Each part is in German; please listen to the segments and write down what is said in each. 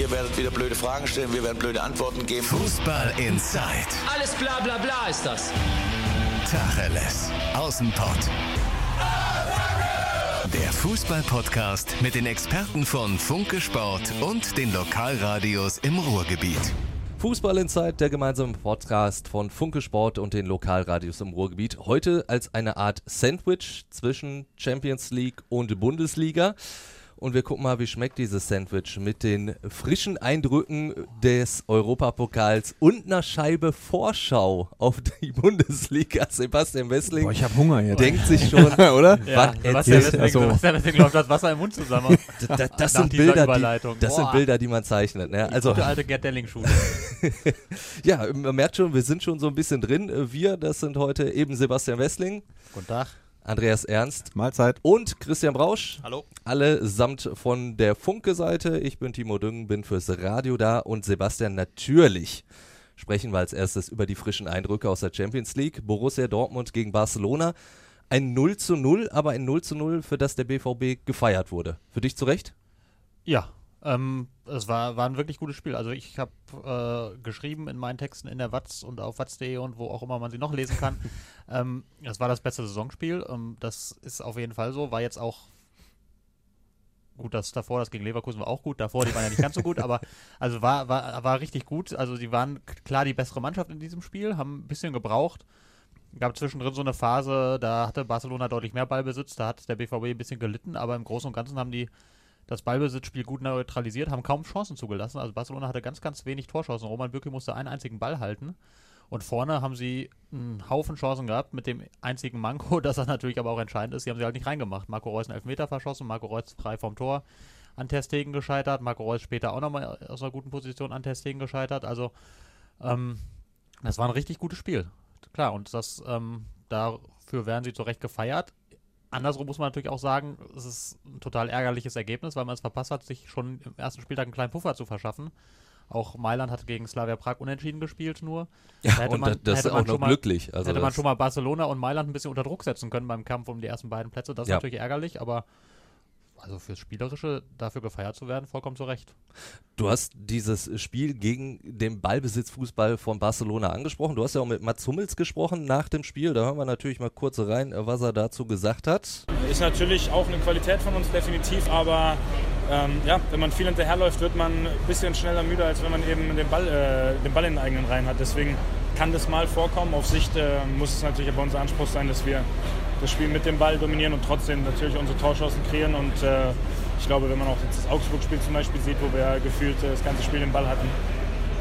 Ihr werdet wieder blöde Fragen stellen, wir werden blöde Antworten geben. Fußball Inside. Alles bla bla bla ist das. Tacheles. Außenpott. Der Fußball-Podcast mit den Experten von Funke Sport und den Lokalradios im Ruhrgebiet. Fußball Inside, der gemeinsame Podcast von Funke Sport und den Lokalradios im Ruhrgebiet. Heute als eine Art Sandwich zwischen Champions League und Bundesliga und wir gucken mal, wie schmeckt dieses Sandwich mit den frischen Eindrücken des Europapokals und einer Scheibe Vorschau auf die Bundesliga. Sebastian Wessling Boah, ich habe Hunger jetzt. denkt sich schon, oder? Ja, was Sebastian erzählt Wessling, also- Sebastian Wessling läuft das Wasser im Mund zusammen. das, das, das Nach sind Bilder, die, das sind. Bilder, die man zeichnet. Ne? Also Gute alte Gerd Delling-Schule. ja, man merkt schon, wir sind schon so ein bisschen drin. Wir, das sind heute eben Sebastian Wessling, Guten Tag. Andreas Ernst Mahlzeit. und Christian Brausch. Hallo. Alle samt von der Funke-Seite. Ich bin Timo Düngen, bin fürs Radio da und Sebastian natürlich. Sprechen wir als erstes über die frischen Eindrücke aus der Champions League. Borussia Dortmund gegen Barcelona. Ein 0 zu 0, aber ein 0 zu 0, für das der BVB gefeiert wurde. Für dich zurecht? Ja, ähm, es war, war ein wirklich gutes Spiel. Also ich habe äh, geschrieben in meinen Texten in der Watz und auf watz.de und wo auch immer man sie noch lesen kann. ähm, es war das beste Saisonspiel. Ähm, das ist auf jeden Fall so. War jetzt auch gut, das davor, das gegen Leverkusen war auch gut. Davor, die waren ja nicht ganz so gut, aber also war, war, war richtig gut. Also die waren klar die bessere Mannschaft in diesem Spiel, haben ein bisschen gebraucht. Gab zwischendrin so eine Phase, da hatte Barcelona deutlich mehr Ballbesitz, da hat der BVB ein bisschen gelitten, aber im Großen und Ganzen haben die das Ballbesitzspiel gut neutralisiert, haben kaum Chancen zugelassen. Also Barcelona hatte ganz, ganz wenig Torchancen. Roman Bürki musste einen einzigen Ball halten. Und vorne haben sie einen Haufen Chancen gehabt, mit dem einzigen Manko, das dann natürlich aber auch entscheidend ist, sie haben sie halt nicht reingemacht. Marco Reus einen Elfmeter verschossen, Marco Reus frei vom Tor an Testegen gescheitert, Marco Reus später auch nochmal aus einer guten Position an Testegen gescheitert. Also ähm, das war ein richtig gutes Spiel. Klar, und das ähm, dafür werden sie zu Recht gefeiert. Andersrum muss man natürlich auch sagen, es ist ein total ärgerliches Ergebnis, weil man es verpasst hat, sich schon im ersten Spieltag einen kleinen Puffer zu verschaffen. Auch Mailand hat gegen Slavia Prag unentschieden gespielt nur. Da hätte und man- das, ist man auch noch schon mal- glücklich. Also hätte man schon mal Barcelona und Mailand ein bisschen unter Druck setzen können beim Kampf um die ersten beiden Plätze. Das ist Ja. natürlich ärgerlich, aber also fürs Spielerische dafür gefeiert zu werden, vollkommen zu Recht. Du hast dieses Spiel gegen den Ballbesitzfußball von Barcelona angesprochen. Du hast ja auch mit Mats Hummels gesprochen nach dem Spiel. Da hören wir natürlich mal kurz rein, was er dazu gesagt hat. Ist natürlich auch eine Qualität von uns, definitiv, aber ähm, ja, wenn man viel hinterherläuft, wird man ein bisschen schneller müde, als wenn man eben den Ball, äh, den Ball in den eigenen Reihen hat. Deswegen kann das mal vorkommen. Auf Sicht äh, muss es natürlich aber unser Anspruch sein, dass wir das Spiel mit dem Ball dominieren und trotzdem natürlich unsere Torchancen kreieren. Und äh, ich glaube, wenn man auch jetzt das Augsburg-Spiel zum Beispiel sieht, wo wir gefühlt äh, das ganze Spiel den Ball hatten,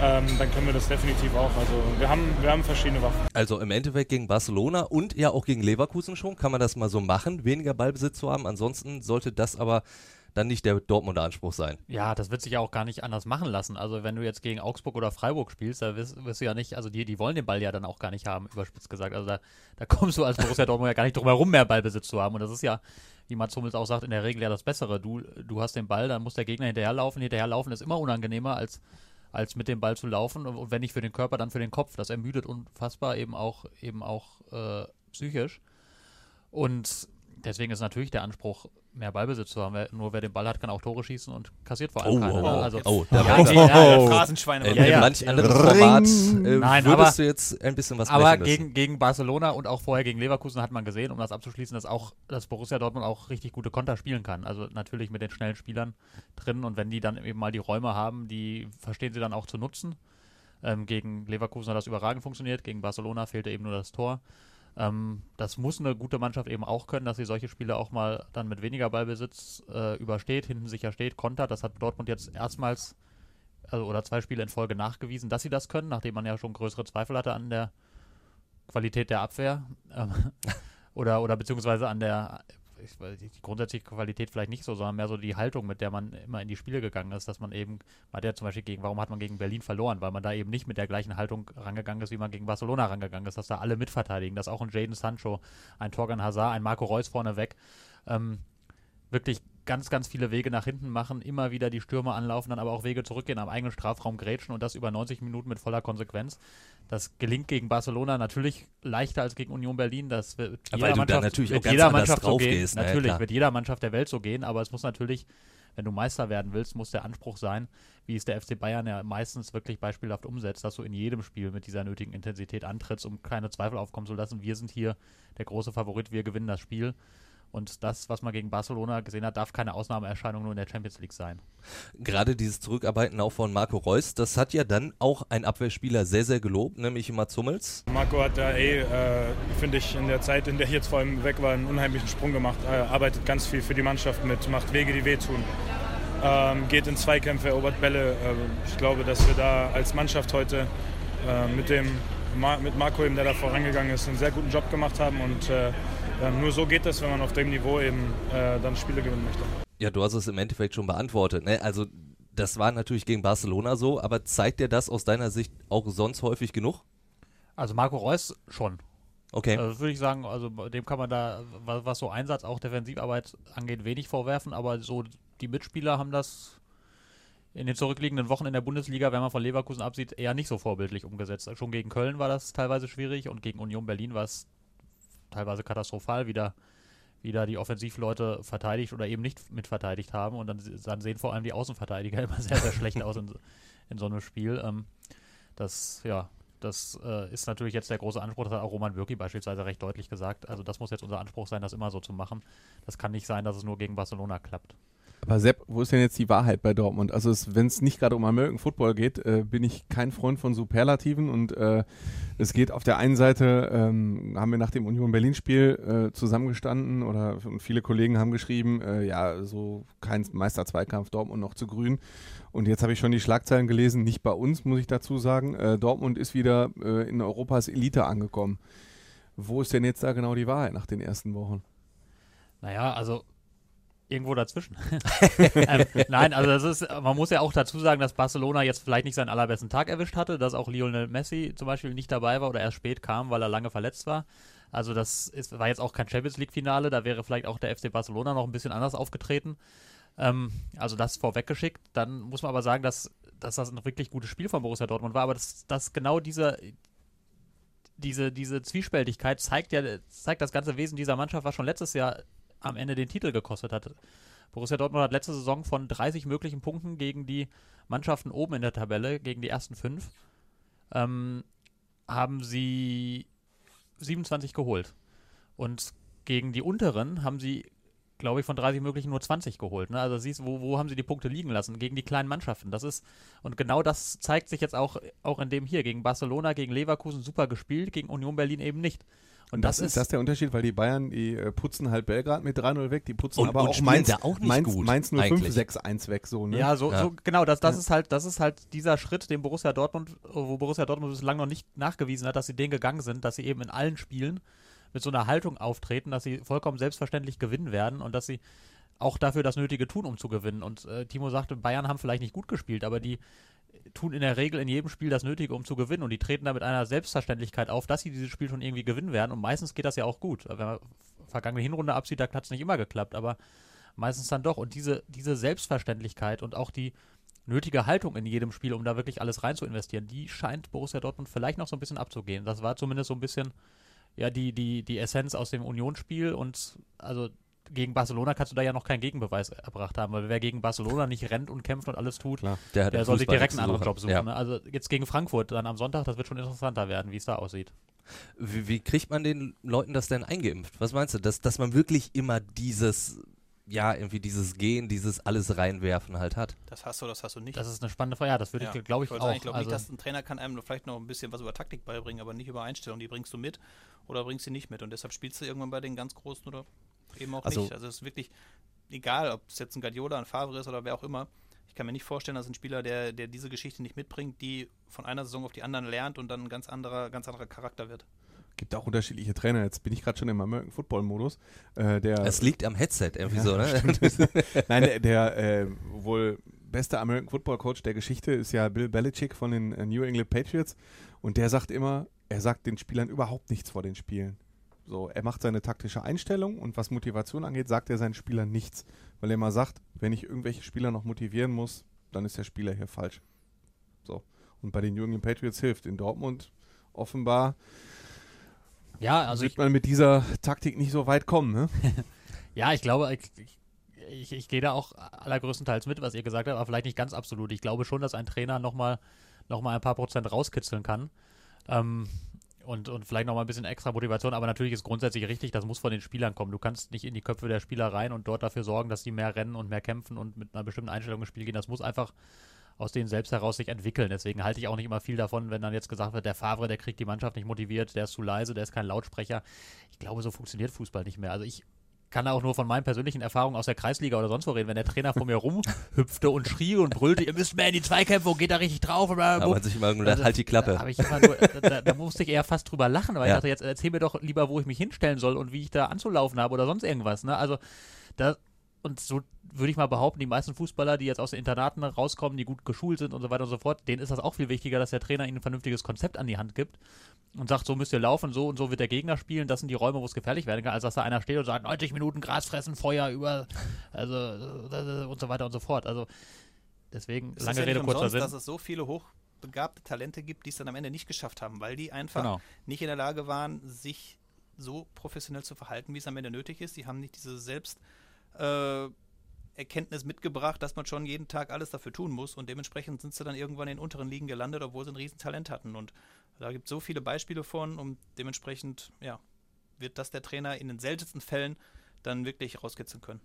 ähm, dann können wir das definitiv auch. Also wir haben, wir haben verschiedene Waffen. Also im Endeffekt gegen Barcelona und ja auch gegen Leverkusen schon. Kann man das mal so machen, weniger Ballbesitz zu haben. Ansonsten sollte das aber dann nicht der Dortmunder Anspruch sein. Ja, das wird sich ja auch gar nicht anders machen lassen. Also wenn du jetzt gegen Augsburg oder Freiburg spielst, da wirst, wirst du ja nicht, also die, die wollen den Ball ja dann auch gar nicht haben, überspitzt gesagt. Also da, da kommst du als Borussia Dortmund ja gar nicht drum herum, mehr Ballbesitz zu haben. Und das ist ja, wie Mats Hummels auch sagt, in der Regel ja das Bessere. Du, du hast den Ball, dann muss der Gegner hinterherlaufen. Hinterherlaufen ist immer unangenehmer, als, als mit dem Ball zu laufen. Und, wenn nicht für den Körper, dann für den Kopf. Das ermüdet unfassbar eben auch, eben auch äh, psychisch. Und deswegen ist natürlich der Anspruch, mehr Ballbesitz zu haben. Wer, nur wer den Ball hat, kann auch Tore schießen und kassiert vor allem Oh, keine. oh, ne? oh, also, oh, da ja, war- nee, ja, Oh. Phrasenschweine. In, Ja, in ja. manch anderem. Format äh, Nein, würdest aber- du jetzt ein bisschen was aber gegen, gegen Barcelona und auch vorher gegen Leverkusen hat man gesehen, um das abzuschließen, dass auch dass Borussia Dortmund auch richtig gute Konter spielen kann. Also natürlich mit den schnellen Spielern drin und wenn die dann eben mal die Räume haben, die verstehen sie dann auch zu nutzen. Ähm, gegen Leverkusen hat das überragend funktioniert, gegen Barcelona fehlte eben nur das Tor. Ähm, das muss eine gute Mannschaft eben auch können, dass sie solche Spiele auch mal dann mit weniger Ballbesitz äh, übersteht, hinten sicher steht, kontert. Das hat Dortmund jetzt erstmals also, oder zwei Spiele in Folge nachgewiesen, dass sie das können, nachdem man ja schon größere Zweifel hatte an der Qualität der Abwehr ähm, oder, oder beziehungsweise an der ich weiß die grundsätzliche Qualität vielleicht nicht so, sondern mehr so die Haltung, mit der man immer in die Spiele gegangen ist, dass man eben, man ja zum Beispiel gegen, warum hat man gegen Berlin verloren? Weil man da eben nicht mit der gleichen Haltung rangegangen ist, wie man gegen Barcelona rangegangen ist, dass da alle mitverteidigen, dass auch ein Jaden Sancho, ein Torgan Hazard, ein Marco Reus vorneweg ähm, wirklich ganz, ganz viele Wege nach hinten machen, immer wieder die Stürmer anlaufen, dann aber auch Wege zurückgehen, am eigenen Strafraum grätschen und das über 90 Minuten mit voller Konsequenz. Das gelingt gegen Barcelona natürlich leichter als gegen Union Berlin. Das wird jeder weil Mannschaft, natürlich wird jeder Mannschaft so gehen. gehst, ne, Natürlich klar. wird jeder Mannschaft der Welt so gehen, aber es muss natürlich, wenn du Meister werden willst, muss der Anspruch sein, wie es der FC Bayern ja meistens wirklich beispielhaft umsetzt, dass du in jedem Spiel mit dieser nötigen Intensität antrittst, um keine Zweifel aufkommen zu lassen. Wir sind hier der große Favorit, wir gewinnen das Spiel. Und das, was man gegen Barcelona gesehen hat, darf keine Ausnahmeerscheinung nur in der Champions League sein. Gerade dieses Zurückarbeiten auch von Marco Reus, das hat ja dann auch ein Abwehrspieler sehr, sehr gelobt, nämlich Mats Hummels. Marco hat da eh, äh, finde ich, in der Zeit, in der ich jetzt vor allem weg war, einen unheimlichen Sprung gemacht. Äh, arbeitet ganz viel für die Mannschaft mit, macht Wege, die wehtun. Ähm, geht in Zweikämpfe, erobert Bälle. Äh, ich glaube, dass wir da als Mannschaft heute äh, mit, dem, mit Marco, eben, der da vorangegangen ist, einen sehr guten Job gemacht haben und äh, nur so geht es, wenn man auf dem Niveau eben äh, dann Spiele gewinnen möchte. Ja, du hast es im Endeffekt schon beantwortet. Ne? Also das war natürlich gegen Barcelona so, aber zeigt dir das aus deiner Sicht auch sonst häufig genug? Also Marco Reus schon. Okay. Also würde ich sagen, also dem kann man da, was, was so Einsatz, auch Defensivarbeit angeht, wenig vorwerfen, aber so die Mitspieler haben das in den zurückliegenden Wochen in der Bundesliga, wenn man von Leverkusen absieht, eher nicht so vorbildlich umgesetzt. Schon gegen Köln war das teilweise schwierig und gegen Union Berlin war es teilweise katastrophal, wieder, wieder die Offensivleute verteidigt oder eben nicht mitverteidigt haben. Und dann, dann sehen vor allem die Außenverteidiger immer sehr, sehr schlecht aus in, in so einem Spiel. Ähm, das, ja, das äh, ist natürlich jetzt der große Anspruch, das hat auch Roman Bürki beispielsweise recht deutlich gesagt. Also das muss jetzt unser Anspruch sein, das immer so zu machen. Das kann nicht sein, dass es nur gegen Barcelona klappt. Aber Sepp, wo ist denn jetzt die Wahrheit bei Dortmund? Also wenn es nicht gerade um American Football geht, äh, bin ich kein Freund von Superlativen und äh, es geht auf der einen Seite, ähm, haben wir nach dem Union Berlin-Spiel äh, zusammengestanden oder viele Kollegen haben geschrieben, äh, ja, so kein Meister-Zweikampf Dortmund noch zu grün. Und jetzt habe ich schon die Schlagzeilen gelesen, nicht bei uns, muss ich dazu sagen. Äh, Dortmund ist wieder äh, in Europas Elite angekommen. Wo ist denn jetzt da genau die Wahrheit nach den ersten Wochen? Naja, also irgendwo dazwischen. ähm, nein, also das ist, man muss ja auch dazu sagen, dass Barcelona jetzt vielleicht nicht seinen allerbesten Tag erwischt hatte, dass auch Lionel Messi zum Beispiel nicht dabei war oder erst spät kam, weil er lange verletzt war. Also das ist, war jetzt auch kein Champions League-Finale, da wäre vielleicht auch der FC Barcelona noch ein bisschen anders aufgetreten. Ähm, also das vorweggeschickt. Dann muss man aber sagen, dass, dass das ein wirklich gutes Spiel von Borussia Dortmund war, aber dass, dass genau diese, diese, diese Zwiespältigkeit zeigt ja, zeigt das ganze Wesen dieser Mannschaft, was schon letztes Jahr am Ende den Titel gekostet hat. Borussia Dortmund hat letzte Saison von 30 möglichen Punkten gegen die Mannschaften oben in der Tabelle, gegen die ersten fünf, ähm, haben sie 27 geholt. Und gegen die unteren haben sie, glaube ich, von 30 möglichen nur 20 geholt. Ne? Also siehst wo, wo haben sie die Punkte liegen lassen? Gegen die kleinen Mannschaften. Das ist, und genau das zeigt sich jetzt auch, auch in dem hier. Gegen Barcelona, gegen Leverkusen super gespielt, gegen Union Berlin eben nicht. Und das, das, ist das der Unterschied, weil die Bayern, die äh, putzen halt Belgrad mit 3-0 weg, die putzen und, aber und auch Mainz, auch nicht Mainz, gut, Mainz 05-6-1 weg, so, ne? Ja, so, ja. so genau, das, das ja. ist halt, das ist halt dieser Schritt, den Borussia Dortmund, wo Borussia Dortmund bislang noch nicht nachgewiesen hat, dass sie den gegangen sind, dass sie eben in allen Spielen mit so einer Haltung auftreten, dass sie vollkommen selbstverständlich gewinnen werden und dass sie auch dafür das Nötige tun, um zu gewinnen. Und äh, Timo sagte, Bayern haben vielleicht nicht gut gespielt, aber die tun in der Regel in jedem Spiel das Nötige, um zu gewinnen. Und die treten da mit einer Selbstverständlichkeit auf, dass sie dieses Spiel schon irgendwie gewinnen werden. Und meistens geht das ja auch gut. Wenn man vergangene Hinrunde absieht, da hat es nicht immer geklappt, aber meistens dann doch. Und diese, diese Selbstverständlichkeit und auch die nötige Haltung in jedem Spiel, um da wirklich alles rein zu investieren, die scheint Borussia Dortmund vielleicht noch so ein bisschen abzugehen. Das war zumindest so ein bisschen ja die, die, die Essenz aus dem Unionsspiel und also gegen Barcelona kannst du da ja noch keinen Gegenbeweis erbracht haben, weil wer gegen Barcelona nicht rennt und kämpft und alles tut, Klar, der, der sollte direkt einen anderen Job suchen. Ja. Ne? Also jetzt gegen Frankfurt dann am Sonntag, das wird schon interessanter werden, wie es da aussieht. Wie, wie, kriegt man den Leuten das denn eingeimpft? Was meinst du, dass, dass man wirklich immer dieses ja, irgendwie dieses Gehen, dieses alles reinwerfen halt hat. Das hast du, das hast du nicht. Das ist eine spannende Frage. Ja, das würde ja. ich, glaube ich, ich, auch. Ich glaube also nicht, dass ein Trainer kann einem vielleicht noch ein bisschen was über Taktik beibringen, aber nicht über Einstellung. Die bringst du mit oder bringst sie nicht mit. Und deshalb spielst du irgendwann bei den ganz Großen oder eben auch also, nicht. Also es ist wirklich egal, ob es jetzt ein Guardiola, ein Favre ist oder wer auch immer. Ich kann mir nicht vorstellen, dass ein Spieler, der, der diese Geschichte nicht mitbringt, die von einer Saison auf die anderen lernt und dann ein ganz anderer, ganz anderer Charakter wird gibt auch unterschiedliche Trainer. Jetzt bin ich gerade schon im American Football Modus. Äh, der, es liegt am Headset irgendwie ja, so, ne? Nein, der, der äh, wohl beste American Football Coach der Geschichte ist ja Bill Belichick von den äh, New England Patriots und der sagt immer, er sagt den Spielern überhaupt nichts vor den Spielen. So, er macht seine taktische Einstellung und was Motivation angeht, sagt er seinen Spielern nichts. Weil er immer sagt, wenn ich irgendwelche Spieler noch motivieren muss, dann ist der Spieler hier falsch. So. Und bei den Jungen Patriots hilft. In Dortmund offenbar ja, also wird man mit dieser Taktik nicht so weit kommen, ne? ja, ich glaube, ich, ich, ich gehe da auch allergrößtenteils mit, was ihr gesagt habt, aber vielleicht nicht ganz absolut. Ich glaube schon, dass ein Trainer nochmal noch mal ein paar Prozent rauskitzeln kann. Ähm, und, und vielleicht nochmal ein bisschen extra Motivation, aber natürlich ist grundsätzlich richtig, das muss von den Spielern kommen. Du kannst nicht in die Köpfe der Spieler rein und dort dafür sorgen, dass die mehr rennen und mehr kämpfen und mit einer bestimmten Einstellung ins Spiel gehen. Das muss einfach aus denen selbst heraus sich entwickeln. Deswegen halte ich auch nicht immer viel davon, wenn dann jetzt gesagt wird, der Favre, der kriegt die Mannschaft nicht motiviert, der ist zu leise, der ist kein Lautsprecher. Ich glaube, so funktioniert Fußball nicht mehr. Also ich kann auch nur von meinen persönlichen Erfahrungen aus der Kreisliga oder sonst wo reden, wenn der Trainer vor mir rumhüpfte und schrie und brüllte, ihr müsst mehr in die Zweikämpfe und geht da richtig drauf. Da man sich immer gedacht, also, halt die Klappe. Da, nur, da, da, musste ich eher fast drüber lachen, weil ja. ich dachte, jetzt erzähl mir doch lieber, wo ich mich hinstellen soll und wie ich da anzulaufen habe oder sonst irgendwas. Ne? Also da, und so würde ich mal behaupten, die meisten Fußballer, die jetzt aus den Internaten rauskommen, die gut geschult sind und so weiter und so fort, denen ist das auch viel wichtiger, dass der Trainer ihnen ein vernünftiges Konzept an die Hand gibt und sagt, so müsst ihr laufen, so und so wird der Gegner spielen, das sind die Räume, wo es gefährlich werden kann, als dass da einer steht und sagt, 90 Minuten Gras fressen, Feuer über, also und so weiter und so fort. Also deswegen, es lange ja Rede, kurzer Sinn. dass es so viele hochbegabte Talente gibt, die es dann am Ende nicht geschafft haben, weil die einfach genau. nicht in der Lage waren, sich so professionell zu verhalten, wie es am Ende nötig ist. Die haben nicht diese selbst äh, Erkenntnis mitgebracht, dass man schon jeden Tag alles dafür tun muss und dementsprechend sind sie dann irgendwann in den unteren Ligen gelandet, obwohl sie ein Riesentalent hatten. Und da gibt es so viele Beispiele von und dementsprechend, ja, wird das der Trainer in den seltensten Fällen dann wirklich rauskitzeln können.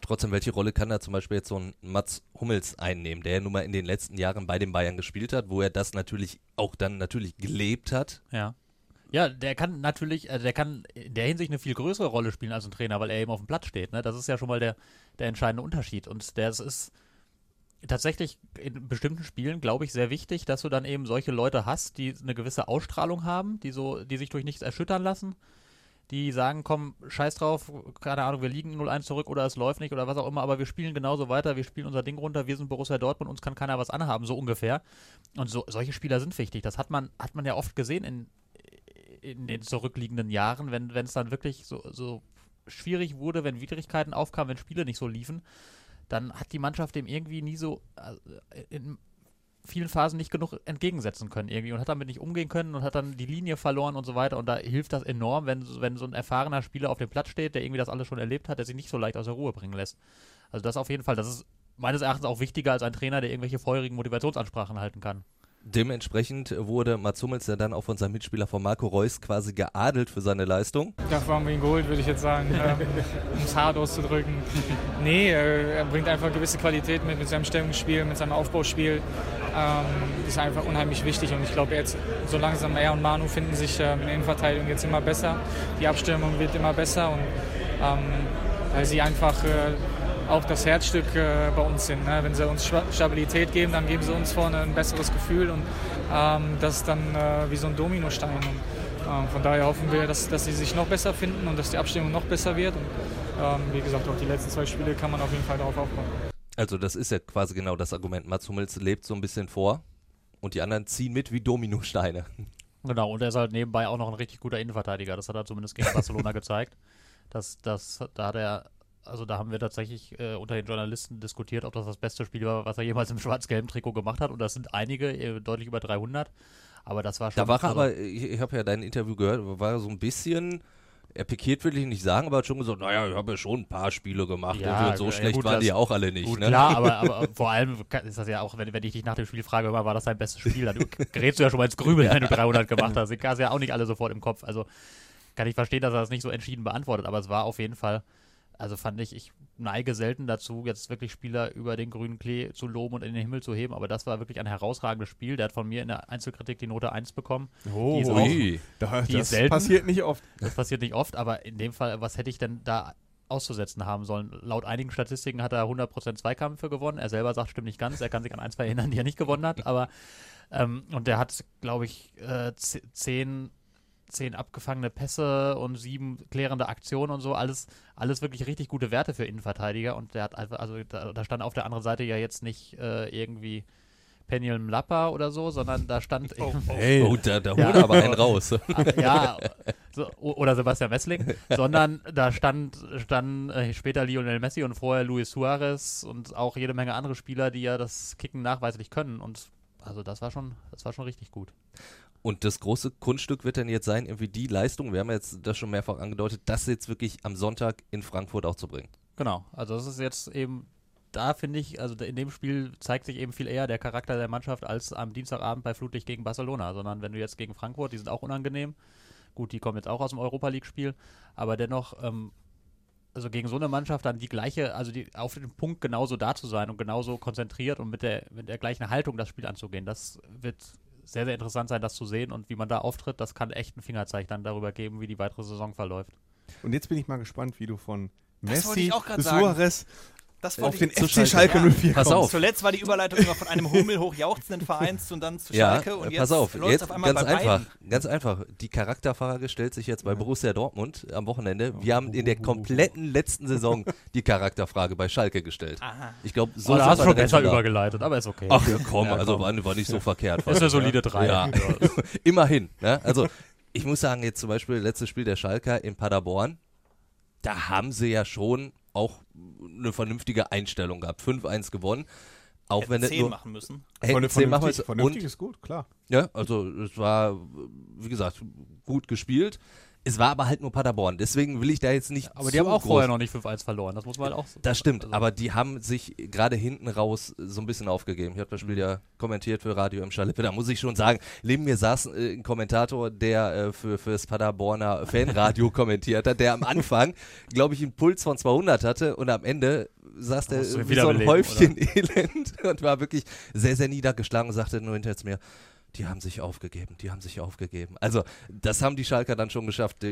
Trotzdem, welche Rolle kann da zum Beispiel jetzt so ein Mats Hummels einnehmen, der ja nun mal in den letzten Jahren bei den Bayern gespielt hat, wo er das natürlich auch dann natürlich gelebt hat? Ja. Ja, der kann natürlich, also der kann in der Hinsicht eine viel größere Rolle spielen als ein Trainer, weil er eben auf dem Platz steht. Ne? Das ist ja schon mal der, der entscheidende Unterschied. Und das ist tatsächlich in bestimmten Spielen, glaube ich, sehr wichtig, dass du dann eben solche Leute hast, die eine gewisse Ausstrahlung haben, die so, die sich durch nichts erschüttern lassen, die sagen, komm, scheiß drauf, keine Ahnung, wir liegen 0-1 zurück oder es läuft nicht oder was auch immer, aber wir spielen genauso weiter, wir spielen unser Ding runter, wir sind Borussia Dortmund, uns kann keiner was anhaben, so ungefähr. Und so, solche Spieler sind wichtig. Das hat man, hat man ja oft gesehen in, in den zurückliegenden Jahren, wenn es dann wirklich so, so schwierig wurde, wenn Widrigkeiten aufkamen, wenn Spiele nicht so liefen, dann hat die Mannschaft dem irgendwie nie so äh, in vielen Phasen nicht genug entgegensetzen können irgendwie und hat damit nicht umgehen können und hat dann die Linie verloren und so weiter und da hilft das enorm, wenn, wenn so ein erfahrener Spieler auf dem Platz steht, der irgendwie das alles schon erlebt hat, der sich nicht so leicht aus der Ruhe bringen lässt. Also das auf jeden Fall, das ist meines Erachtens auch wichtiger als ein Trainer, der irgendwelche feurigen Motivationsansprachen halten kann. Dementsprechend wurde Mats Hummels ja dann auch von seinem Mitspieler von Marco Reus quasi geadelt für seine Leistung. Dafür haben wir ihn geholt, würde ich jetzt sagen, ähm, um es hart auszudrücken. Nee, äh, er bringt einfach gewisse Qualität mit, mit seinem Stellungsspiel, mit seinem Aufbauspiel. Ähm, ist einfach unheimlich wichtig und ich glaube jetzt so langsam er und Manu finden sich äh, in der Innenverteidigung jetzt immer besser. Die Abstimmung wird immer besser und ähm, weil sie einfach äh, auch das Herzstück äh, bei uns sind. Ne? Wenn sie uns Stabilität geben, dann geben sie uns vorne ein besseres Gefühl und ähm, das ist dann äh, wie so ein Dominostein. Und, äh, von daher hoffen wir, dass, dass sie sich noch besser finden und dass die Abstimmung noch besser wird. Und ähm, wie gesagt, auch die letzten zwei Spiele kann man auf jeden Fall darauf aufbauen. Also das ist ja quasi genau das Argument. Mats Hummels lebt so ein bisschen vor und die anderen ziehen mit wie Dominosteine. Genau, und er ist halt nebenbei auch noch ein richtig guter Innenverteidiger. Das hat er zumindest gegen Barcelona gezeigt. Das, das, da hat er also da haben wir tatsächlich äh, unter den Journalisten diskutiert, ob das das beste Spiel war, was er jemals im schwarz-gelben Trikot gemacht hat. Und das sind einige, äh, deutlich über 300. Aber das war schon. Da war er also aber, ich, ich habe ja dein Interview gehört, war er so ein bisschen. Er pikiert will ich nicht sagen, aber hat schon gesagt, naja, ich habe ja schon ein paar Spiele gemacht. Ja, und so schlecht gut, waren die auch alle nicht. Gut, ne? Klar, aber, aber vor allem ist das ja auch, wenn, wenn ich dich nach dem Spiel frage, war das dein bestes Spiel? Dann gerätst du ja schon mal ins Grübeln, wenn du 300 gemacht hast. Ich es ja auch nicht alle sofort im Kopf. Also kann ich verstehen, dass er das nicht so entschieden beantwortet, aber es war auf jeden Fall also fand ich, ich neige selten dazu, jetzt wirklich Spieler über den grünen Klee zu loben und in den Himmel zu heben, aber das war wirklich ein herausragendes Spiel. Der hat von mir in der Einzelkritik die Note 1 bekommen. Oh, die auch, da, die das passiert nicht oft. Das passiert nicht oft, aber in dem Fall, was hätte ich denn da auszusetzen haben sollen? Laut einigen Statistiken hat er 100% Zweikämpfe gewonnen. Er selber sagt, stimmt nicht ganz. Er kann sich an ein, zwei erinnern, die er nicht gewonnen hat, aber ähm, und der hat, glaube ich, äh, zehn zehn abgefangene Pässe und sieben klärende Aktionen und so, alles, alles wirklich richtig gute Werte für Innenverteidiger und der hat einfach, also da, da stand auf der anderen Seite ja jetzt nicht äh, irgendwie Peniel Mlappa oder so, sondern da stand. Oh, oh, hey. oh da, da ja. holt er aber einen raus. ja, so, oder Sebastian Wessling, sondern da stand, stand äh, später Lionel Messi und vorher Luis Suarez und auch jede Menge andere Spieler, die ja das Kicken nachweislich können. Und also das war schon, das war schon richtig gut. Und das große Kunststück wird dann jetzt sein, irgendwie die Leistung, wir haben jetzt das schon mehrfach angedeutet, das jetzt wirklich am Sonntag in Frankfurt auch zu bringen. Genau, also das ist jetzt eben, da finde ich, also in dem Spiel zeigt sich eben viel eher der Charakter der Mannschaft als am Dienstagabend bei Flutlicht gegen Barcelona, sondern wenn du jetzt gegen Frankfurt, die sind auch unangenehm, gut, die kommen jetzt auch aus dem Europa League-Spiel, aber dennoch, ähm, also gegen so eine Mannschaft dann die gleiche, also die, auf dem Punkt genauso da zu sein und genauso konzentriert und mit der, mit der gleichen Haltung das Spiel anzugehen, das wird sehr, sehr interessant sein, das zu sehen und wie man da auftritt, das kann echt ein Fingerzeig dann darüber geben, wie die weitere Saison verläuft. Und jetzt bin ich mal gespannt, wie du von Das wollte Messi, ich auch grad sagen. Suarez Das auf den ich- FC Schalke 04 Pass kommst. auf. Zuletzt war die Überleitung immer von einem hummelhoch jauchzenden Verein und dann zu Ja, Schalke und äh, jetzt pass auf, jetzt auf einmal ganz bei einfach, beiden. ganz einfach. Die Charakterfrage stellt sich jetzt bei Borussia Dortmund am Wochenende. Wir haben in der kompletten letzten Saison die Charakterfrage bei Schalke gestellt. Aha. Ich glaube, so Oh, da hast du schon besser da. übergeleitet, aber ist okay. Ach ja, komm, Ja, also komm. War, war nicht so verkehrt. Ist eine ich, solide Drei. Ja, immerhin. Ne? Also ich muss sagen, jetzt zum Beispiel letztes Spiel der Schalker in Paderborn, da haben sie ja schon auch eine vernünftige Einstellung gehabt. 5-1 gewonnen. Auch Hätten wenn es 10 nur machen müssen. hätten 10 machen Vernünftig, müssen. vernünftig Und ist gut, klar. ja, also es war, wie gesagt, gut gespielt. Es war aber halt nur Paderborn. Deswegen will ich da jetzt nicht. Aber die haben auch vorher noch nicht 5-1 verloren, das muss man halt auch so Das stimmt, also- aber die haben sich gerade hinten raus so ein bisschen aufgegeben. Ich habe das Spiel ja kommentiert für Radio im Schalippe. Da muss ich schon sagen, neben mir saß äh, ein Kommentator, der äh, für fürs Paderborner Fanradio kommentiert hat, der am Anfang, glaube ich, einen Puls von 200 hatte und am Ende saß der wie so ein Häufchen Elend und war wirklich sehr, sehr niedergeschlagen und sagte nur hinterher zu mir, die haben sich aufgegeben, die haben sich aufgegeben. Also, das haben die Schalker dann schon geschafft.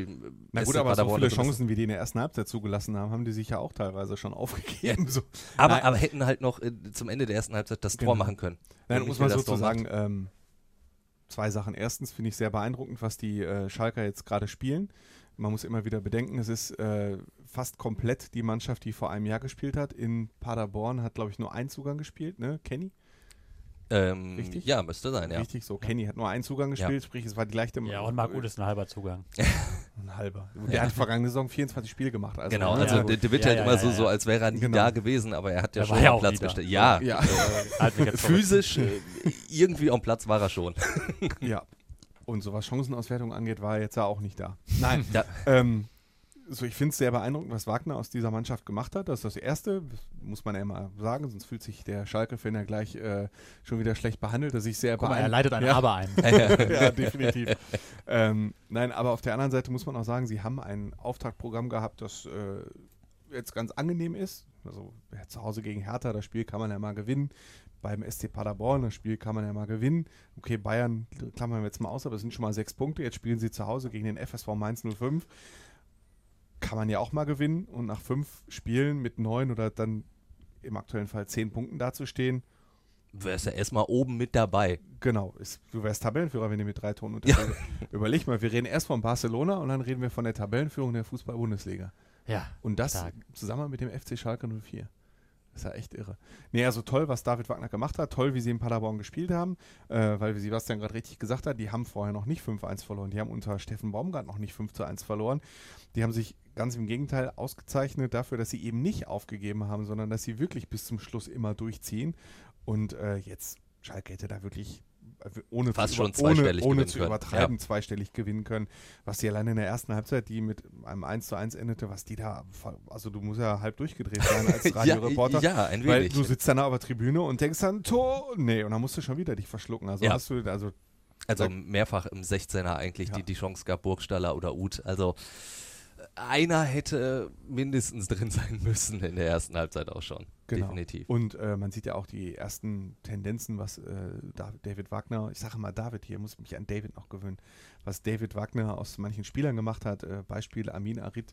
Na gut, aber so viele. Chancen, wie die in der ersten Halbzeit zugelassen haben, haben die sich ja auch teilweise schon aufgegeben. So. Aber, aber hätten halt noch äh, zum Ende der ersten Halbzeit das Tor Genau. machen können. Nein, muss man sozusagen ähm, zwei Sachen. Erstens finde ich sehr beeindruckend, was die äh, Schalker jetzt gerade spielen. Man muss immer wieder bedenken, es ist äh, fast komplett die Mannschaft, die vor einem Jahr gespielt hat. In Paderborn hat, glaube ich, nur ein Zugang gespielt, ne? Kenny? Ähm, Richtig? Ja, müsste sein, ja. Richtig, so. Kenny hat nur einen Zugang gespielt, sprich, es war die leichte. Ja, und Marc Uth ist ein halber Zugang. Ein halber. Der hat vergangene Saison 24 Spiele gemacht. Also Genau, Ja, also gut. der, der wird Ja, halt ja, immer ja, so, ja. so, als wäre er nie Genau. da gewesen, aber er hat ja Er schon war ja Platz gestellt. Ja, Ja. Physisch äh, irgendwie am Platz war er schon. Ja. Und so was Chancenauswertung angeht, war er jetzt ja auch nicht da. Nein. Ja. Ähm, so, ich finde es sehr beeindruckend, was Wagner aus dieser Mannschaft gemacht hat. Das ist das Erste, muss man ja immer sagen, sonst fühlt sich der Schalke-Fan ja gleich äh, schon wieder schlecht behandelt, dass ich sehr Guck mal, er leitet ein ja. Aber ein. ja, definitiv. ähm, nein, aber auf der anderen Seite muss man auch sagen, sie haben ein Auftaktprogramm gehabt, das äh, jetzt ganz angenehm ist. Also ja, zu Hause gegen Hertha, das Spiel kann man ja mal gewinnen. Beim SC Paderborn, das Spiel kann man ja mal gewinnen. Okay, Bayern klammern wir jetzt mal aus, aber es sind schon mal sechs Punkte. Jetzt spielen sie zu Hause gegen den FSV Mainz 05. Kann man ja auch mal gewinnen. Und nach fünf Spielen mit neun oder dann im aktuellen Fall zehn Punkten dazustehen, Wärst ja erstmal oben mit dabei. Genau, ist, du wärst Tabellenführer, wenn du mit drei Ja. unterwegs Überleg mal, wir reden erst von Barcelona und dann reden wir von der Tabellenführung der Fußball-Bundesliga. Ja. Und das Stark. zusammen mit dem FC Schalke 04. Ist ja echt irre. Nee, also toll, was David Wagner gemacht hat. Toll, wie sie in Paderborn gespielt haben. Äh, weil, wie Sebastian gerade richtig gesagt hat, die haben vorher noch nicht 5-1 verloren. Die haben unter Steffen Baumgart noch nicht 5-1 verloren. Die haben sich ganz im Gegenteil ausgezeichnet dafür, dass sie eben nicht aufgegeben haben, sondern dass sie wirklich bis zum Schluss immer durchziehen. Und äh, jetzt, Schalke hätte da wirklich ohne Fast zu, schon über, ohne, zweistellig ohne gewinnen zu können. übertreiben, zweistellig gewinnen können. Was die alleine in der ersten Halbzeit, die mit einem 1 zu 1 endete, was die da, also du musst ja halb durchgedreht sein als Radioreporter. ja, ja, ein Weil wenig. du sitzt dann auf der Tribüne und denkst dann, Tor, nee, und dann musst du schon wieder dich verschlucken. Also Ja. hast du, also Also mehrfach im 16er eigentlich Ja. die, die Chance gab, Burgstaller oder Uth. Also einer hätte mindestens drin sein müssen in der ersten Halbzeit auch schon. Genau. Definitiv. Und äh, man sieht ja auch die ersten Tendenzen, was äh, Da- David Wagner, ich sage mal David hier, muss mich an David noch gewöhnen, was David Wagner aus manchen Spielern gemacht hat. Äh, Beispiel Amin Arid,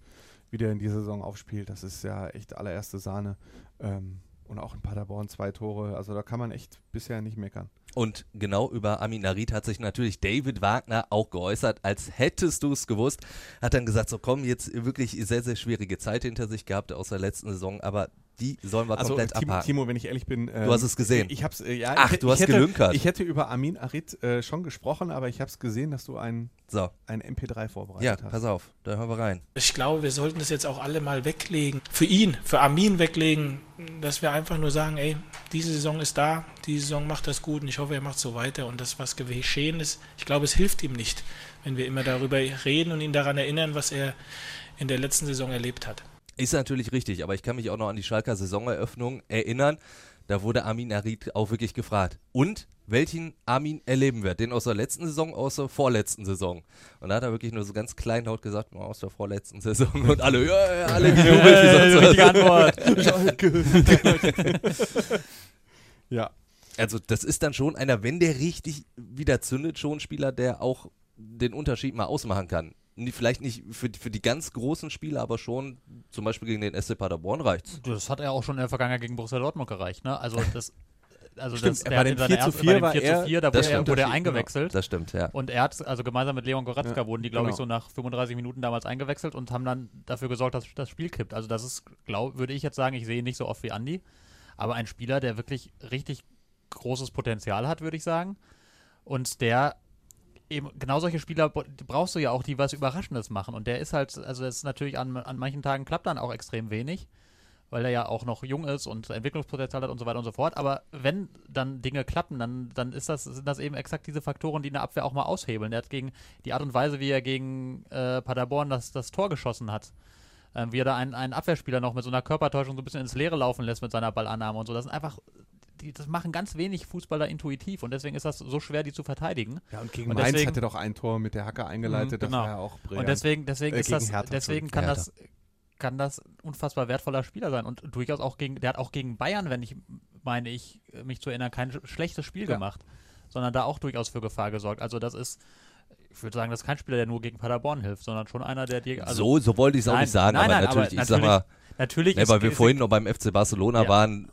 wie der in dieser Saison aufspielt, das ist ja echt allererste Sahne. Ähm, und auch in Paderborn zwei Tore, also da kann man echt bisher nicht meckern. Und genau über Amin Narid hat sich natürlich David Wagner auch geäußert, als hättest du es gewusst. Hat dann gesagt, so komm, jetzt wirklich sehr, sehr schwierige Zeit hinter sich gehabt aus der letzten Saison, aber die sollen wir Also komplett Timo, abhaken. Timo, wenn ich ehrlich bin, ähm, Du hast es gesehen. Ich, ich hab's, äh, ja, Ach, ich, du ich hast hätte, gelünkert. Ich hätte über Amin Arid äh, schon gesprochen, aber ich habe es gesehen, dass du ein, so, ein MP3 vorbereitet ja, hast. pass auf, da hören wir rein. Ich glaube, wir sollten das jetzt auch alle mal weglegen. Für ihn, für Armin weglegen, dass wir einfach nur sagen, ey, diese Saison ist da, diese Saison macht das gut und ich hoffe, er macht so weiter. Und das, was geschehen ist, ich glaube, es hilft ihm nicht, wenn wir immer darüber reden und ihn daran erinnern, was er in der letzten Saison erlebt hat. Ist natürlich richtig, aber ich kann mich auch noch an die Schalker Saisoneröffnung erinnern. Da wurde Armin Arid auch wirklich gefragt. Und welchen Armin erleben wir? Den aus der letzten Saison, aus der vorletzten Saison? Und da hat er wirklich nur so ganz kleinlaut gesagt, oh, aus der vorletzten Saison. Und alle, ja, ja, alle gejubelt. wie sonst Antwort. ja. Also das ist dann schon einer, wenn der richtig wieder zündet, schon ein Spieler, der auch den Unterschied mal ausmachen kann vielleicht nicht für, für die ganz großen Spiele, aber schon zum Beispiel gegen den SC Paderborn reicht. Das hat er auch schon in der Vergangenheit gegen Borussia Dortmund gereicht, ne? Also das also stimmt, das, der bei den 4 zu 4 war 4 er, 4, da wurde, er, wurde er eingewechselt. Genau, das stimmt, ja. Und er hat, also gemeinsam mit Leon Goretzka ja, wurden die, glaube genau. ich, so nach 35 Minuten damals eingewechselt und haben dann dafür gesorgt, dass das Spiel kippt. Also das ist, glaub, würde ich jetzt sagen, ich sehe ihn nicht so oft wie Andi, aber ein Spieler, der wirklich richtig großes Potenzial hat, würde ich sagen. Und der eben genau solche Spieler brauchst du ja auch, die was Überraschendes machen. Und der ist halt, also das ist natürlich an, an manchen Tagen klappt dann auch extrem wenig, weil er ja auch noch jung ist und Entwicklungspotenzial hat und so weiter und so fort. Aber wenn dann Dinge klappen, dann, dann ist das, sind das eben exakt diese Faktoren, die eine Abwehr auch mal aushebeln. Er hat gegen die Art und Weise, wie er gegen äh, Paderborn das, das Tor geschossen hat, äh, wie er da einen, einen Abwehrspieler noch mit so einer Körpertäuschung so ein bisschen ins Leere laufen lässt mit seiner Ballannahme und so. Das sind einfach die, das machen ganz wenig Fußballer intuitiv und deswegen ist das so schwer, die zu verteidigen. Ja, und gegen und Mainz deswegen, hat er doch ein Tor mit der Hacke eingeleitet, genau. das war ja auch brillant. Und deswegen, deswegen äh, ist das, Hertha, deswegen kann das kann das unfassbar wertvoller Spieler sein und durchaus auch gegen, der hat auch gegen Bayern, wenn ich meine ich, mich zu erinnern, kein schlechtes Spiel ja. gemacht, sondern da auch durchaus für Gefahr gesorgt. Also das ist, ich würde sagen, das ist kein Spieler, der nur gegen Paderborn hilft, sondern schon einer, der dir. Also so, so wollte ich es auch nicht sagen, nein, aber nein, natürlich, aber ich sag mal, natürlich ne, weil wir vorhin noch beim FC Barcelona Ja. waren,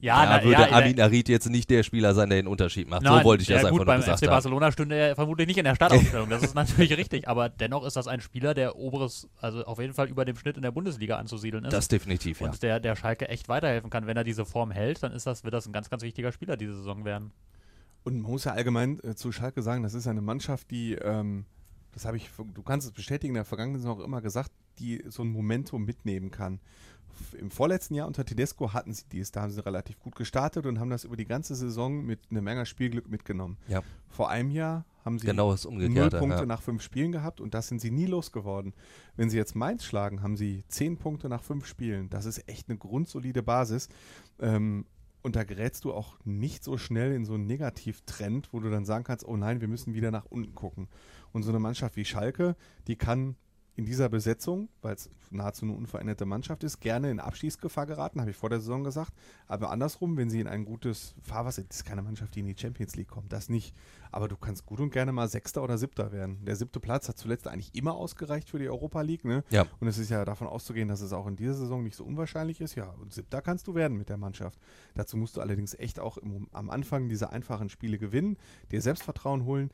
ja, da na, würde ja, Amin Arid jetzt nicht der Spieler sein, der den Unterschied macht. Nein, so wollte ich ja, das gut, einfach nur beim gesagt FC haben. Barcelona stünde er vermutlich nicht in der Startaufstellung. Das ist natürlich richtig, aber dennoch ist das ein Spieler, der oberes, also auf jeden Fall über dem Schnitt in der Bundesliga anzusiedeln ist. Das definitiv, ja. Und der, der Schalke echt weiterhelfen kann. Wenn er diese Form hält, dann ist das, wird das ein ganz, ganz wichtiger Spieler diese Saison werden. Und man muss ja allgemein äh, zu Schalke sagen, das ist eine Mannschaft, die, ähm, das habe ich, du kannst es bestätigen, in der vergangenen Saison auch immer gesagt, die so ein Momentum mitnehmen kann. Im vorletzten Jahr unter Tedesco hatten sie dies, da haben sie relativ gut gestartet und haben das über die ganze Saison mit einer Menge Spielglück mitgenommen. Ja. Vor einem Jahr haben sie Genau null. Punkte Ja. nach fünf Spielen gehabt und das sind sie nie losgeworden. Wenn sie jetzt Mainz schlagen, haben sie zehn Punkte nach fünf Spielen. Das ist echt eine grundsolide Basis. Ähm, und da gerätst du auch nicht so schnell in so einen Negativtrend, wo du dann sagen kannst, oh nein, wir müssen wieder nach unten gucken. Und so eine Mannschaft wie Schalke, die kann in dieser Besetzung, weil es nahezu eine unveränderte Mannschaft ist, gerne in Abschießgefahr geraten, habe ich vor der Saison gesagt. Aber andersrum, wenn sie in ein gutes Fahrwasser, das ist keine Mannschaft, die in die Champions League kommt, das nicht. Aber du kannst gut und gerne mal Sechster oder Siebter werden. Der siebte Platz hat zuletzt eigentlich immer ausgereicht für die Europa League, ne? Ja. Und es ist ja davon auszugehen, dass es auch in dieser Saison nicht so unwahrscheinlich ist. Ja, und siebter kannst du werden mit der Mannschaft. Dazu musst du allerdings echt auch im, am Anfang diese einfachen Spiele gewinnen, dir Selbstvertrauen holen.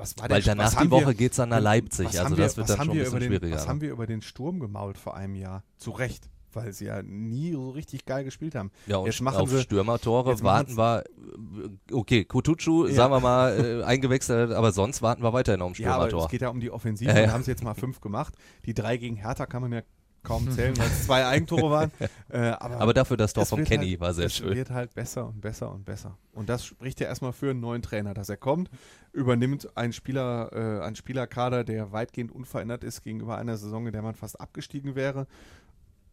Was war Weil danach die Woche wir- geht's dann nach Leipzig, was also wir- das wird dann schon ein bisschen den, schwieriger, Was haben wir über den Sturm gemault vor einem Jahr? Zu Recht, weil sie ja nie so richtig geil gespielt haben. Ja, und Jetzt machen auf sie- Stürmertore warten wir, äh, okay, Kutucu, Ja. sagen wir mal, äh, eingewechselt, aber sonst warten wir weiterhin auf ein Ja, aber Stürmertor. es geht ja um die Offensive. Ja. Da haben sie jetzt mal fünf gemacht. Die drei gegen Hertha kann man ja kaum zählen, weil es zwei Eigentore waren. Äh, aber, Aber dafür das Tor es von Kenny halt, war sehr es schön. wird halt besser und besser und besser. Und das spricht ja erstmal für einen neuen Trainer, dass er kommt, übernimmt einen Spieler, äh, einen Spielerkader, der weitgehend unverändert ist gegenüber einer Saison, in der man fast abgestiegen wäre.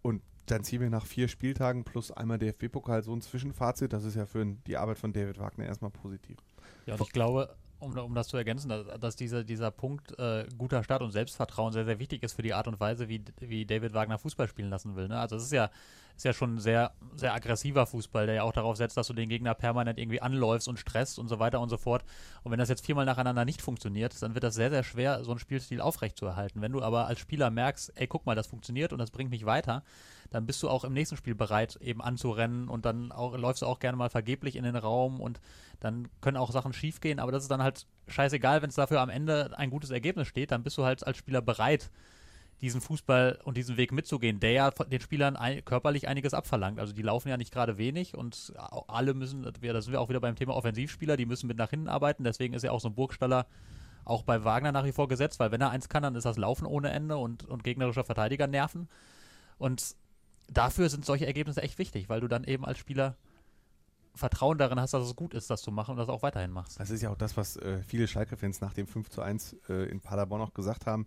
Und dann ziehen wir nach vier Spieltagen plus einmal DFB-Pokal so ein Zwischenfazit. Das ist ja für die Arbeit von David Wagner erstmal positiv. Ja, und ich glaube, um, um das zu ergänzen, dass, dass dieser, dieser Punkt äh, guter Start und Selbstvertrauen sehr, sehr wichtig ist für die Art und Weise, wie, wie David Wagner Fußball spielen lassen will. Ne? Also es ist ja, ist ja schon ein sehr, sehr aggressiver Fußball, der ja auch darauf setzt, dass du den Gegner permanent irgendwie anläufst und stresst und so weiter und so fort. Und wenn das jetzt viermal nacheinander nicht funktioniert, dann wird das sehr, sehr schwer, so einen Spielstil aufrechtzuerhalten. Wenn du aber als Spieler merkst, ey, guck mal, das funktioniert und das bringt mich weiter, dann bist du auch im nächsten Spiel bereit, eben anzurennen und dann auch, läufst du auch gerne mal vergeblich in den Raum und dann können auch Sachen schiefgehen, aber das ist dann halt scheißegal, wenn es dafür am Ende ein gutes Ergebnis steht, dann bist du halt als Spieler bereit, diesen Fußball und diesen Weg mitzugehen, der ja den Spielern ein, körperlich einiges abverlangt. Also die laufen ja nicht gerade wenig und alle müssen, da sind wir auch wieder beim Thema Offensivspieler, die müssen mit nach hinten arbeiten, deswegen ist ja auch so ein Burgstaller auch bei Wagner nach wie vor gesetzt, weil wenn er eins kann, dann ist das Laufen ohne Ende und, und gegnerischer Verteidiger nerven. Und dafür sind solche Ergebnisse echt wichtig, weil du dann eben als Spieler Vertrauen darin hast, dass es gut ist, das zu machen und das auch weiterhin machst. Das ist ja auch das, was äh, viele Schalke-Fans nach dem 5 zu 1 äh, in Paderborn auch gesagt haben.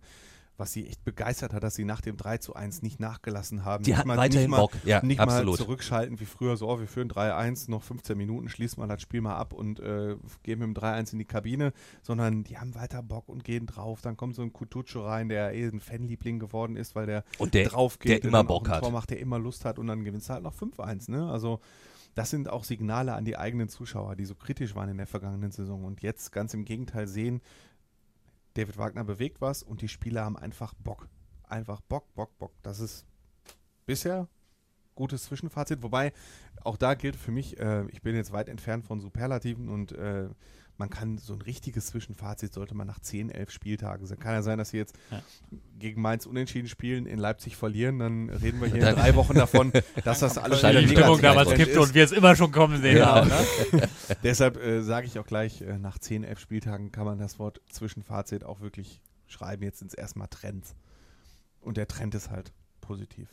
Was sie echt begeistert hat, dass sie nach dem 3 zu 1 nicht nachgelassen haben. Die nicht hatten mal, weiterhin nicht Bock. Mal, Ja, nicht absolut. mal zurückschalten wie früher, so, oh, wir führen 3-1, noch 15 Minuten, schließen wir das Spiel mal ab und äh, gehen mit dem 3-1 in die Kabine, sondern die haben weiter Bock und gehen drauf. Dann kommt so ein Kutucu rein, der eh ein Fanliebling geworden ist, weil der, Und der- drauf der geht, immer und dann auch Bock hat. Tor macht, der immer Lust hat und dann gewinnst du halt noch 5-1. Ne? Also das sind auch Signale an die eigenen Zuschauer, die so kritisch waren in der vergangenen Saison und jetzt ganz im Gegenteil sehen, David Wagner bewegt was und die Spieler haben einfach Bock. Einfach Bock, Bock, Bock. Das ist bisher gutes Zwischenfazit. Wobei, auch da gilt für mich, äh, ich bin jetzt weit entfernt von Superlativen und äh, man kann so ein richtiges Zwischenfazit sollte man nach 10, 11 Spieltagen. Es kann ja sein, dass sie jetzt Ja. gegen Mainz unentschieden spielen, in Leipzig verlieren, dann reden wir hier in drei Wochen davon, dass das alles wieder die Stimmung damals ist. kippte und wir es immer schon kommen sehen Ja. haben. Ne? Deshalb äh, sage ich auch gleich, äh, nach 10, 11 Spieltagen kann man das Wort Zwischenfazit auch wirklich schreiben. Jetzt sind es erstmal Trends. Und der Trend ist halt positiv.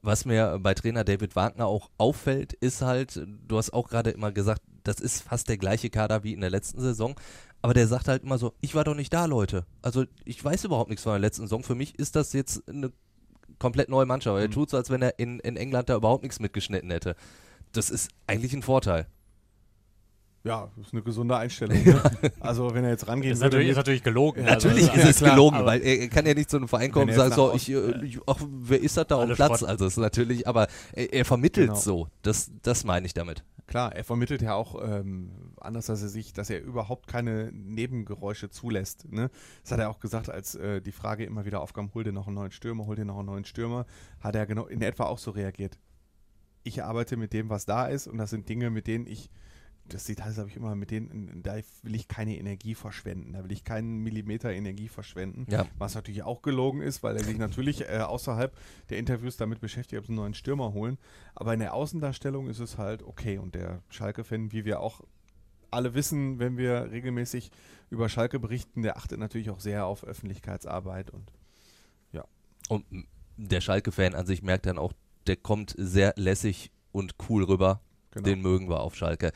Was mir bei Trainer David Wagner auch auffällt, ist halt, du hast auch gerade immer gesagt, das ist fast der gleiche Kader wie in der letzten Saison. Aber der sagt halt immer so, ich war doch nicht da, Leute. Also ich weiß überhaupt nichts von der letzten Saison. Für mich ist das jetzt eine komplett neue Mannschaft. Er tut so, als wenn er in, in England da überhaupt nichts mitgeschnitten hätte. Das ist eigentlich ein Vorteil. Ja, das ist eine gesunde Einstellung. Ne? Also wenn er jetzt rangehen Ist natürlich, ist natürlich gelogen. Natürlich also, ist es klar, gelogen, weil er, kann ja nicht zu einem Verein kommen und sagen, so, nach ich, äh, ich, ach, wer ist das da auf dem Alle Platz? Schrott. Also es ist natürlich, aber er, er vermittelt Genau. so. Das, das meine ich damit. Klar, er vermittelt ja auch ähm, anders, dass er sich, dass er überhaupt keine Nebengeräusche zulässt. Ne? Das hat er auch gesagt, als äh, die Frage immer wieder aufkam, hol dir noch einen neuen Stürmer, hol dir noch einen neuen Stürmer, hat er genau in etwa auch so reagiert. Ich arbeite mit dem, was da ist und das sind Dinge, mit denen ich, das Details habe ich immer, mit denen, da will ich keine Energie verschwenden, da will ich keinen Millimeter Energie verschwenden. Ja. Was natürlich auch gelogen ist, weil er sich natürlich äh, außerhalb der Interviews damit beschäftigt, ob sie einen neuen Stürmer holen. Aber in der Außendarstellung ist es halt okay. Und der Schalke-Fan, wie wir auch alle wissen, wenn wir regelmäßig über Schalke berichten, der achtet natürlich auch sehr auf Öffentlichkeitsarbeit und Und m, der Schalke-Fan an sich merkt dann auch, der kommt sehr lässig und cool rüber. genau. Den mögen wir auf Schalke.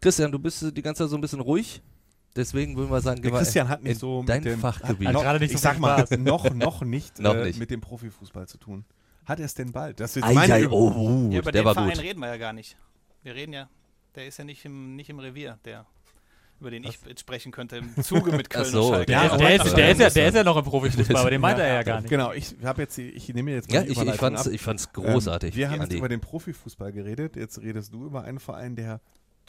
Christian, du bist die ganze Zeit so ein bisschen ruhig. Deswegen würden wir sagen, der Christian hat nicht so dein mit dem, Fachgebiet. Hat noch, nicht so ich sag mal, noch, noch nicht, Noch äh, nicht. mit dem Profifußball zu tun. Hat er es denn bald? Das ist jetzt Ei, meine ei, oh, uh, Ja, über der den war Verein gut. reden wir ja gar nicht. Wir reden ja, der ist ja nicht im, nicht im Revier, der, über den ich jetzt sprechen könnte, im Zuge mit Köln Ach so, und Schalke. Der, Ja, der, ist, der, ist ja, der ist ja noch im Profifußball, aber den meint er ja gar nicht. Genau, ich habe jetzt, ich nehme jetzt mal Ja, die ich, ich fand's, ab. ich fand's großartig. Ähm, wir haben jetzt über den Profifußball geredet. Jetzt redest du über einen Verein, der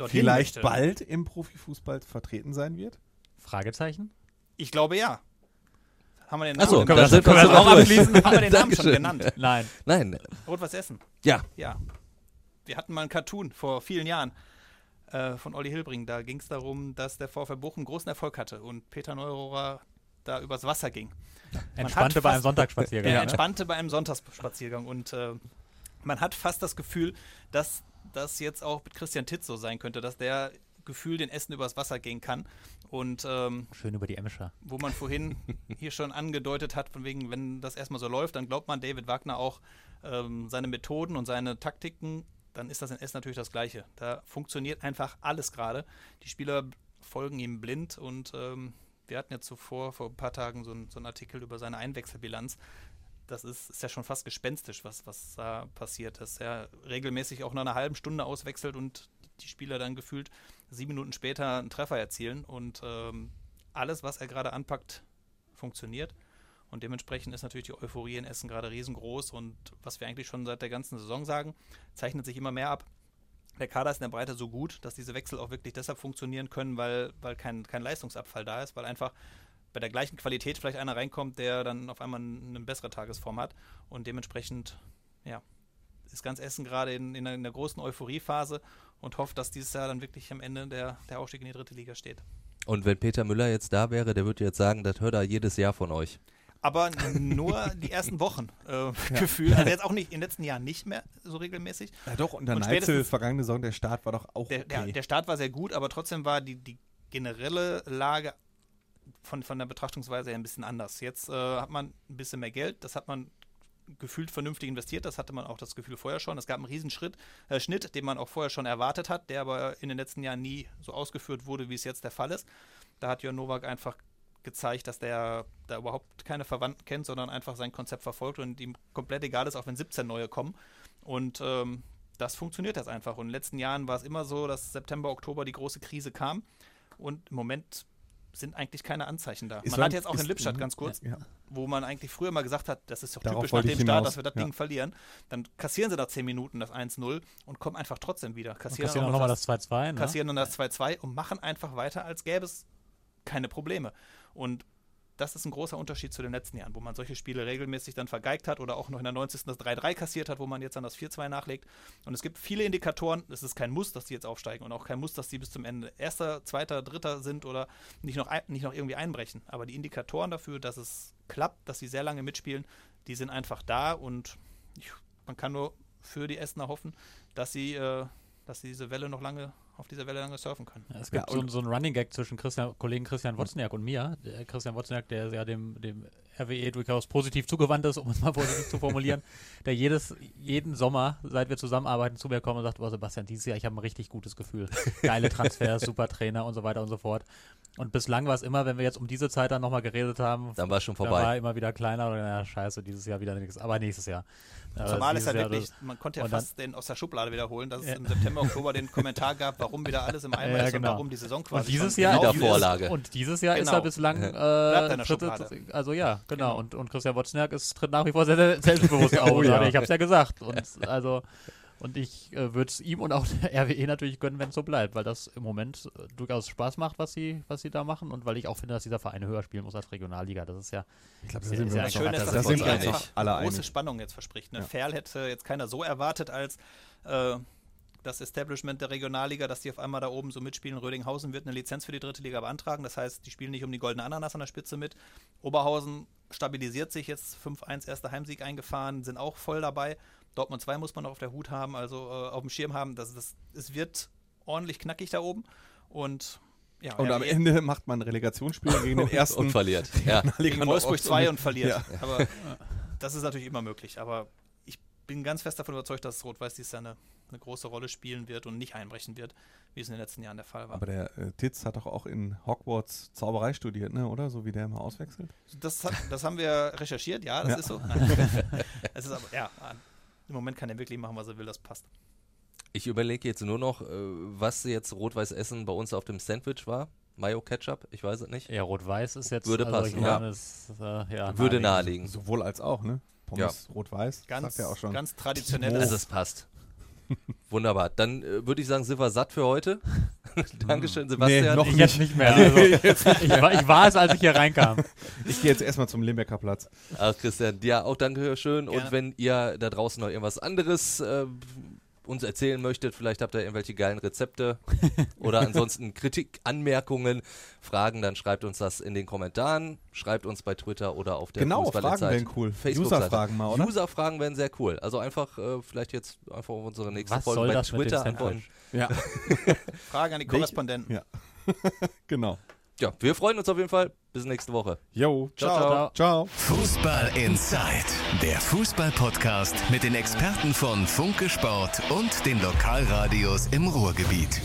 Dorthin vielleicht möchte. bald im Profifußball vertreten sein wird. Fragezeichen? Ich glaube ja. Haben wir den Namen, Achso, schon- können wir das- können wir das auch abschließen? haben wir den Namen schon genannt? Nein. Nein, Rot-Weiß Essen. ja, Ja. Wir hatten mal einen Cartoon vor vielen Jahren äh, von Olli Hilbring. Da ging es darum, dass der VfL Bochum großen Erfolg hatte und Peter Neurohrer da übers Wasser ging. Entspannte bei einem Sonntagsspaziergang. Er ne? entspannte bei einem Sonntagsspaziergang und äh, man hat fast das Gefühl, dass das jetzt auch mit Christian Titz so sein könnte, dass der Gefühl den Essen übers Wasser gehen kann und ähm, Schön über die Emscher. wo man vorhin hier schon angedeutet hat, von wegen, wenn das erstmal so läuft, dann glaubt man David Wagner auch ähm, seine Methoden und seine Taktiken, dann ist das in Essen natürlich das Gleiche. Da funktioniert einfach alles gerade. Die Spieler folgen ihm blind und ähm, wir hatten ja zuvor, vor ein paar Tagen, so, ein, so einen Artikel über seine Einwechselbilanz. Das ist, ist ja schon fast gespenstisch, was, was da passiert, dass er regelmäßig auch nach einer halben Stunde auswechselt und die Spieler dann gefühlt sieben Minuten später einen Treffer erzielen und ähm, alles, was er gerade anpackt, funktioniert. Und dementsprechend ist natürlich die Euphorie in Essen gerade riesengroß. Und was wir eigentlich schon seit der ganzen Saison sagen, zeichnet sich immer mehr ab. Der Kader ist in der Breite so gut, dass diese Wechsel auch wirklich deshalb funktionieren können, weil, weil kein, kein Leistungsabfall da ist, weil einfach bei der gleichen Qualität vielleicht einer reinkommt, der dann auf einmal eine bessere Tagesform hat. Und dementsprechend, ja, ist ganz Essen gerade in, in, einer, in einer großen Euphoriephase und hofft, dass dieses Jahr dann wirklich am Ende der, der Aufstieg in die dritte Liga steht. Und wenn Peter Müller jetzt da wäre, der würde jetzt sagen, das hört er jedes Jahr von euch. aber nur die ersten Wochen äh, gefühlt. Also jetzt auch nicht in den letzten Jahren nicht mehr so regelmäßig. Ja doch, unter Und Neitzel vergangene Saison, der Start war doch auch Der, der, okay. der Start war sehr gut, aber trotzdem war die, die generelle Lage von, von der Betrachtungsweise her ein bisschen anders. Jetzt äh, hat man ein bisschen mehr Geld, das hat man gefühlt vernünftig investiert, das hatte man auch das Gefühl vorher schon. Es gab einen Riesenschritt, äh, Schnitt, den man auch vorher schon erwartet hat, der aber in den letzten Jahren nie so ausgeführt wurde, wie es jetzt der Fall ist. Da hat Jörn Nowak einfach gezeigt, dass der da überhaupt keine Verwandten kennt, sondern einfach sein Konzept verfolgt und ihm komplett egal ist, auch wenn 17 neue kommen. Und ähm, das funktioniert jetzt einfach. Und in den letzten Jahren war es immer so, dass September, Oktober die große Krise kam. Und im Moment sind eigentlich keine Anzeichen da. Ist man hat jetzt auch ist- in Lippstadt ganz kurz, ja, ja. wo man eigentlich früher mal gesagt hat, das ist doch Darauf typisch nach dem Start, dass wir das Ja. Ding verlieren. Dann kassieren sie nach 10 Minuten das 1-0 und kommen einfach trotzdem wieder. Kassieren, kassieren auch noch nochmal das 2-2. Ne? kassieren dann das 2-2 und machen einfach weiter, als gäbe es keine Probleme. Und das ist ein großer Unterschied zu den letzten Jahren, wo man solche Spiele regelmäßig dann vergeigt hat oder auch noch in der 90. das 3-3 kassiert hat, wo man jetzt dann das 4-2 nachlegt. Und es gibt viele Indikatoren, es ist kein Muss, dass die jetzt aufsteigen und auch kein Muss, dass die bis zum Ende erster, zweiter, dritter sind oder nicht noch, nicht noch irgendwie einbrechen. Aber die Indikatoren dafür, dass es klappt, dass sie sehr lange mitspielen, die sind einfach da und ich, man kann nur für die Essener hoffen, dass sie, äh, dass sie diese Welle noch lange, auf dieser Welle lange surfen können. Ja, es gibt Ja, so, und- so einen Running Gag zwischen Christian, Kollegen Christian Wozniak und mir. Der Christian Wozniak, der ja dem, dem RWE durchaus positiv zugewandt ist, um es mal positiv zu formulieren, der jedes, jeden Sommer, seit wir zusammenarbeiten, zu mir kommt und sagt, oh Sebastian, dieses Jahr, ich habe ein richtig gutes Gefühl. Geile Transfers, super Trainer und so weiter und so fort. Und bislang war es immer, wenn wir jetzt um diese Zeit dann nochmal geredet haben, Dann war es schon da vorbei. war immer wieder kleiner oder naja, scheiße, dieses Jahr wieder nichts. Aber nächstes Jahr. Aber Zumal es ja wirklich, man konnte ja dann- fast den aus der Schublade wiederholen, dass Ja. es im September, Oktober den Kommentar gab, warum wieder alles im Eimer Ja, ist genau. und warum die Saison quasi Und dieses Jahr gelaufen Wiedervorlage. ist. Und dieses Jahr ist Genau. er bislang äh, tritt, also ja, genau. Genau. Und, und Christian Wozniak ist tritt nach wie vor sehr, sehr selbstbewusst auf. Oh ja. Ich habe es ja gesagt. Und also und ich äh, würde es ihm und auch der RWE natürlich gönnen, wenn es so bleibt, weil das im Moment äh, durchaus Spaß macht, was sie, was sie da machen und weil ich auch finde, dass dieser Verein höher spielen muss als Regionalliga. Das ist ja, Ich glaube, da Ist ja- sind ist wir ja uns Das Schöne doch- ist, da dass sind wir einfach alle große einig. Spannung jetzt verspricht. Ne? Ja. Ferl hätte jetzt keiner so erwartet als äh, das Establishment der Regionalliga, dass die auf einmal da oben so mitspielen. Rödinghausen wird eine Lizenz für die dritte Liga beantragen. Das heißt, die spielen nicht um die goldene Ananas an der Spitze mit. Oberhausen stabilisiert sich jetzt 5-1 erster Heimsieg eingefahren, sind auch voll dabei. Dortmund 2 muss man noch auf der Hut haben, also äh, auf dem Schirm haben. Das, das, es wird ordentlich knackig da oben. Und ja, Und am Ende macht man ein Relegationsspiel gegen den ersten. und verliert. Ja. gegen Wolfsburg 2 und verliert. Ja. Aber das ist natürlich immer möglich. Aber ich bin ganz fest davon überzeugt, dass Rot-Weiß Jahr eine, eine große Rolle spielen wird und nicht einbrechen wird, wie es in den letzten Jahren der Fall war. Aber der äh, Titz hat doch auch in Hogwarts Zauberei studiert, ne? oder? So wie der immer auswechselt. Das, hat, das haben wir recherchiert, ja, das ist so. Nein. es ist aber, ja, im Moment kann er wirklich machen, was er will, das passt. Ich überlege jetzt nur noch, äh, was jetzt Rot-Weiß Essen bei uns auf dem Sandwich war. Mayo Ketchup, ich weiß es nicht. ja, Rot-Weiß ist jetzt. Würde also passen, ich ja. es, äh, ja. Würde naheliegen. Sowohl als auch, ne? Pommes rot-weiß, Ganz, sagt er auch schon. ganz traditionell. Also es passt. Wunderbar. Dann äh, würde ich sagen, sind wir satt für heute. Dankeschön, Sebastian. noch Ich jetzt nicht mehr. Also, ich, war, ich war es, als ich hier reinkam. Ich gehe jetzt erstmal zum Limbecker Platz. Ach, Christian, ja, auch danke schön. Und wenn ihr da draußen noch irgendwas anderes äh, uns erzählen möchtet, vielleicht habt ihr irgendwelche geilen Rezepte oder ansonsten Kritik, Anmerkungen, Fragen, dann schreibt uns das in den Kommentaren, schreibt uns bei Twitter oder auf der Genau, Fußballerzeit Fragen wären cool. Facebook-Seite. User-Fragen mal, oder? User-Fragen wären sehr cool. Also einfach äh, vielleicht jetzt einfach auf unsere nächste Was Folge soll bei Twitter antworten. Ja, Fragen an die Korrespondenten. ja. genau. Ja, wir freuen uns auf jeden Fall. Bis nächste Woche. Jo, Ciao, ciao. ciao. ciao. Fußball Inside, der Fußball-Podcast mit den Experten von Funke Sport und den Lokalradios im Ruhrgebiet.